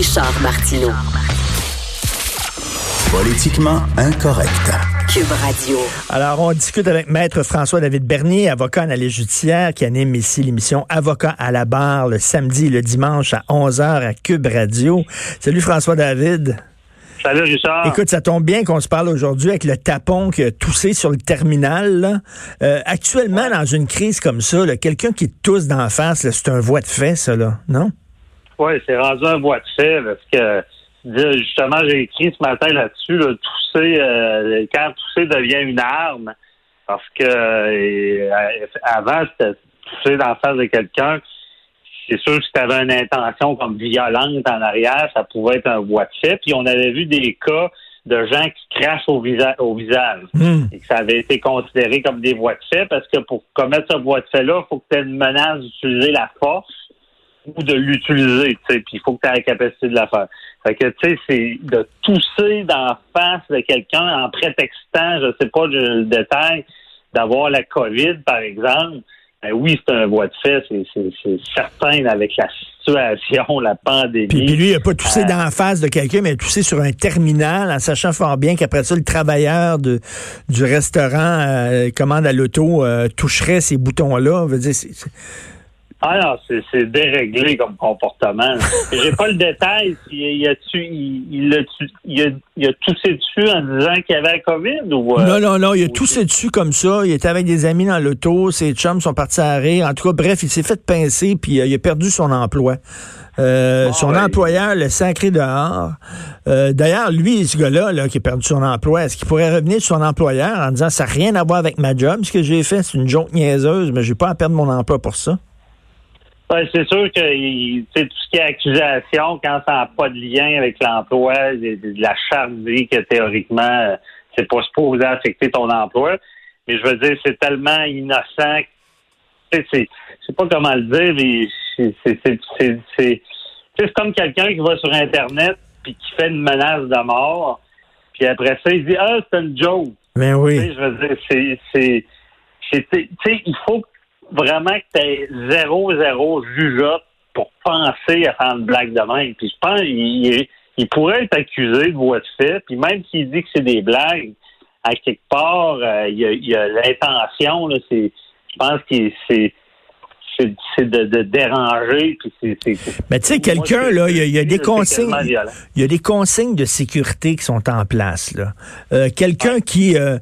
Richard Martineau. Politiquement incorrect. Cube Radio. Alors, on discute avec Maître François-David Bernier, avocat en allée judiciaire, qui anime ici l'émission Avocat à la barre le samedi et le dimanche à 11h à Cube Radio. Salut François-David. Salut Richard. Écoute, ça tombe bien qu'on se parle aujourd'hui avec le tapon qui a toussé sur le terminal. Euh, actuellement, dans une crise comme ça, quelqu'un qui tousse d'en face, c'est un voie de fait, ça, là, non? Oui, c'est rendu un voie de fait parce que justement, j'ai écrit ce matin là-dessus, tousser, euh, quand tousser devient une arme, parce que euh, avant, c'était tousser dans la face de quelqu'un. C'est sûr que si tu avais une intention comme violente en arrière, ça pouvait être un voie de fait. Puis on avait vu des cas de gens qui crachent au, au visage. Hmm. Et que ça avait été considéré comme des voies de fait parce que pour commettre ce voie de fait-là, il faut que tu aies une menace d'utiliser la force ou de l'utiliser, tu sais, puis il faut que tu aies la capacité de la faire. Fait que, tu sais, c'est de tousser dans face de quelqu'un en prétextant, je sais pas le détail, d'avoir la COVID, par exemple. Ben oui, c'est un voie de fait, c'est certain avec la situation, la pandémie. Puis, lui, il n'a pas toussé euh, dans la face de quelqu'un, mais il a toussé sur un terminal en sachant fort bien qu'après ça, le travailleur de, du restaurant euh, commande à l'auto euh, toucherait ces boutons-là. Veut dire, ah non, c'est déréglé comme comportement. J'ai pas le détail. Il a, il, il, a, il, a, il a toussé dessus en disant qu'il y avait la COVID ou. Euh, non, non, non, il a toussé dessus comme ça. Il était avec des amis dans l'auto. Ses chums sont partis à rire. En tout cas, bref, il s'est fait pincer puis euh, il a perdu son emploi. Euh, ah, son employeur le sacré dehors. Euh, D'ailleurs, lui, ce gars-là, là, qui a perdu son emploi, est-ce qu'il pourrait revenir sur son employeur en disant ça n'a rien à voir avec ma job, ce que j'ai fait, c'est une joke niaiseuse, mais j'ai pas à perdre mon emploi pour ça? C'est sûr que tout ce qui est accusation, quand ça n'a pas de lien avec l'emploi, la charte dit que théoriquement, euh, c'est pas supposé affecter ton emploi. Mais je veux dire, c'est tellement innocent. C'est, je sais pas comment le dire, mais c'est comme quelqu'un qui va sur Internet puis qui fait une menace de mort. Puis après ça, il dit Ah, c'est une joke. Mais ben oui. je veux dire, c'est. c'est il faut vraiment que tu aies zéro, zéro jugeote pour penser à faire une blague de même. Puis je pense il, pourrait être accusé de voie de fait, puis même s'il dit que c'est des blagues, à quelque part, euh, il y a l'intention, c'est je pense que c'est c'est de, de, déranger. Mais tu sais, quelqu'un, là, il y, a, des consignes. Il y a des consignes de sécurité qui sont en place. Là. Euh, quelqu'un qui euh,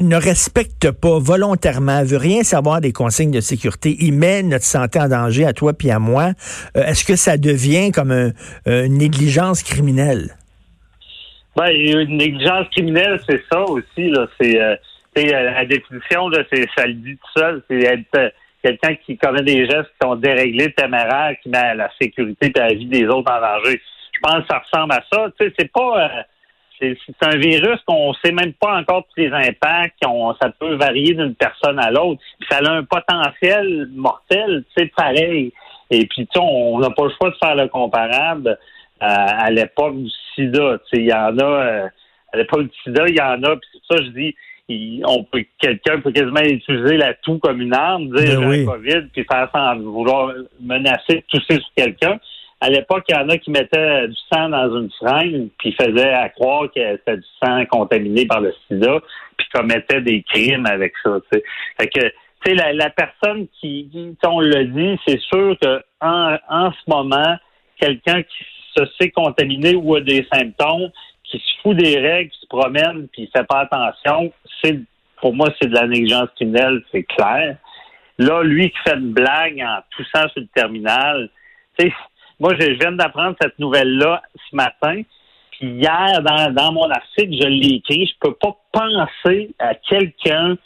ne respecte pas volontairement, veut rien savoir des consignes de sécurité, il met notre santé en danger à toi puis à moi, euh, est-ce que ça devient comme une négligence criminelle? Ben, une négligence criminelle, c'est ça aussi, là. C'est euh, la définition, là, c'est ça le dit tout seul, c'est être euh, quelqu'un qui commet des gestes qui sont déréglés, téméraires, qui met la sécurité et la vie des autres en danger. Je pense que ça ressemble à ça. C'est pas c'est un virus qu'on sait même pas encore tous les impacts, ça peut varier d'une personne à l'autre. Ça a un potentiel mortel, c'est pareil. Et puis, tu on n'a pas le choix de faire le comparable euh, à l'époque du sida. Il y en a, euh, à l'époque du sida, il y en a, puis ça, je dis, on peut quelqu'un peut quasiment utiliser la toux comme une arme, dire ben COVID, puis faire sans vouloir menacer tousser sur quelqu'un à l'époque, il y en a qui mettaient du sang dans une seringue, puis faisaient à croire que c'était du sang contaminé par le sida, puis commettaient des crimes avec ça. T'sais. Fait que, tu sais, la, personne qui, on le dit, c'est sûr que en, en ce moment, quelqu'un qui se sait contaminé ou a des symptômes, qui se fout des règles, qui se promène, puis il fait pas attention, c'est pour moi, c'est de la négligence criminelle, c'est clair. Là, lui qui fait une blague en toussant sur le terminal, tu sais, moi, je viens d'apprendre cette nouvelle-là ce matin. Puis hier, dans, mon article, je l'ai écrit. Je peux pas penser à quelqu'un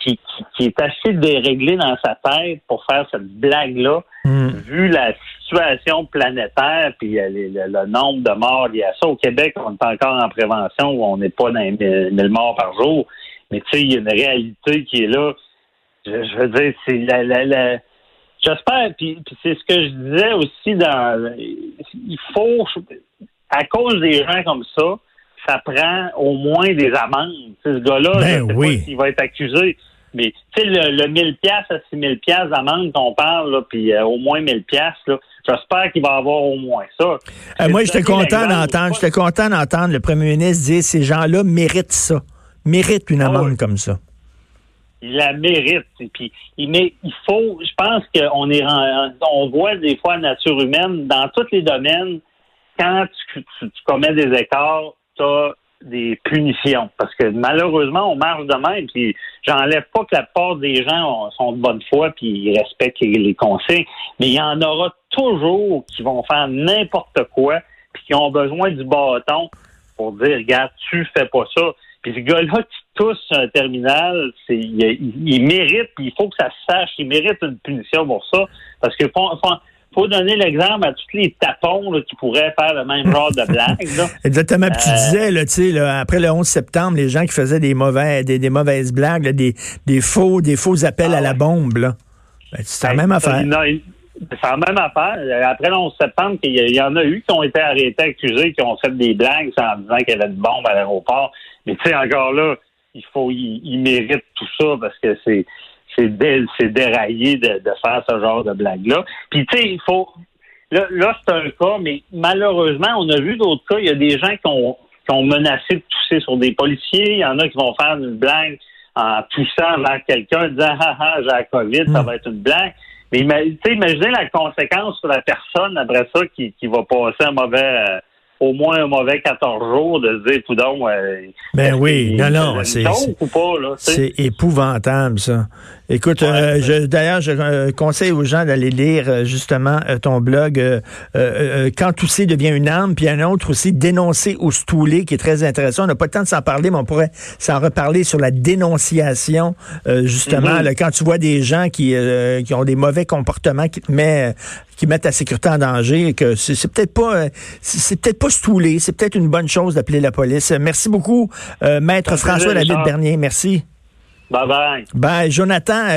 qui, est assez déréglé dans sa tête pour faire cette blague-là, hmm. vu la situation planétaire, puis le, nombre de morts liés à ça. Au Québec, on est encore en prévention où on n'est pas dans les 1000 morts par jour. Mais tu sais, il y a une réalité qui est là. Je, veux dire, c'est la, la, J'espère, puis, c'est ce que je disais aussi dans. Il faut, à cause des gens comme ça, ça prend au moins des amendes. Ce gars-là, ben oui. il va être accusé. Mais tu sais, le, 1000 pièces à 6000 pièces d'amende qu'on parle, puis euh, au moins 1000 pièces, j'espère qu'il va avoir au moins ça. Euh, moi, j'étais content d'entendre, j'étais content d'entendre le premier ministre dire ces gens-là méritent ça, méritent une ah amende comme ça. Il la mérite. Puis, il, il faut, je pense qu'on est, on voit des fois la nature humaine dans tous les domaines. Quand tu, commets des écarts, tu as des punitions. Parce que malheureusement, on marche de même. Puis j'enlève pas que la part des gens sont de bonne foi puis ils respectent les consignes. Mais il y en aura toujours qui vont faire n'importe quoi puis qui ont besoin du bâton pour dire, regarde, tu fais pas ça. Puis ce gars-là qui touche un terminal, c'est, il, mérite, puis il faut que ça se sache, il mérite une punition pour ça. Parce que faut donner l'exemple à tous les tapons qui pourraient faire le même genre de blague. Exactement. Puis tu euh, disais, là, tu sais, après le 11 septembre, les gens qui faisaient des mauvais, des, mauvaises blagues, des, des faux, des faux appels ah à la bombe, là. Ben, c'est la même affaire. C'est la même affaire. Après le 11 septembre, il y, en a eu qui ont été arrêtés, accusés, qui ont fait des blagues en disant qu'il y avait une bombe à l'aéroport. Mais tu sais, encore là, il faut, il, mérite tout ça parce que c'est, c'est déraillé de, faire ce genre de blague-là. Puis, tu sais, il faut. Là, là c'est un cas, mais malheureusement, on a vu d'autres cas. Il y a des gens qui ont, qui ont menacé de tousser sur des policiers. Il y en a qui vont faire une blague en toussant vers quelqu'un, disant Ah ah, j'ai la COVID, ça hmm. va être une blague. Mais imaginez la conséquence sur la personne après ça qui, qui va passer un mauvais. Euh, au moins un mauvais 14 jours de se dire, coudon, euh, ben oui, non, non, c'est, c'est épouvantable, ça. Écoute, euh, d'ailleurs, je euh, conseille aux gens d'aller lire euh, justement ton blog Quand tousser devient une arme, puis un autre aussi, Dénoncer ou stouler, qui est très intéressant. On n'a pas le temps de s'en parler, mais on pourrait s'en reparler sur la dénonciation, justement. Mm-hmm. quand tu vois des gens qui, qui ont des mauvais comportements qui te mettent qui mettent ta sécurité en danger, que c'est peut-être pas c'est peut-être pas stouler, c'est peut-être une bonne chose d'appeler la police. Merci beaucoup, maître François David Bernier. Merci. Bye bye. Bye, Jonathan.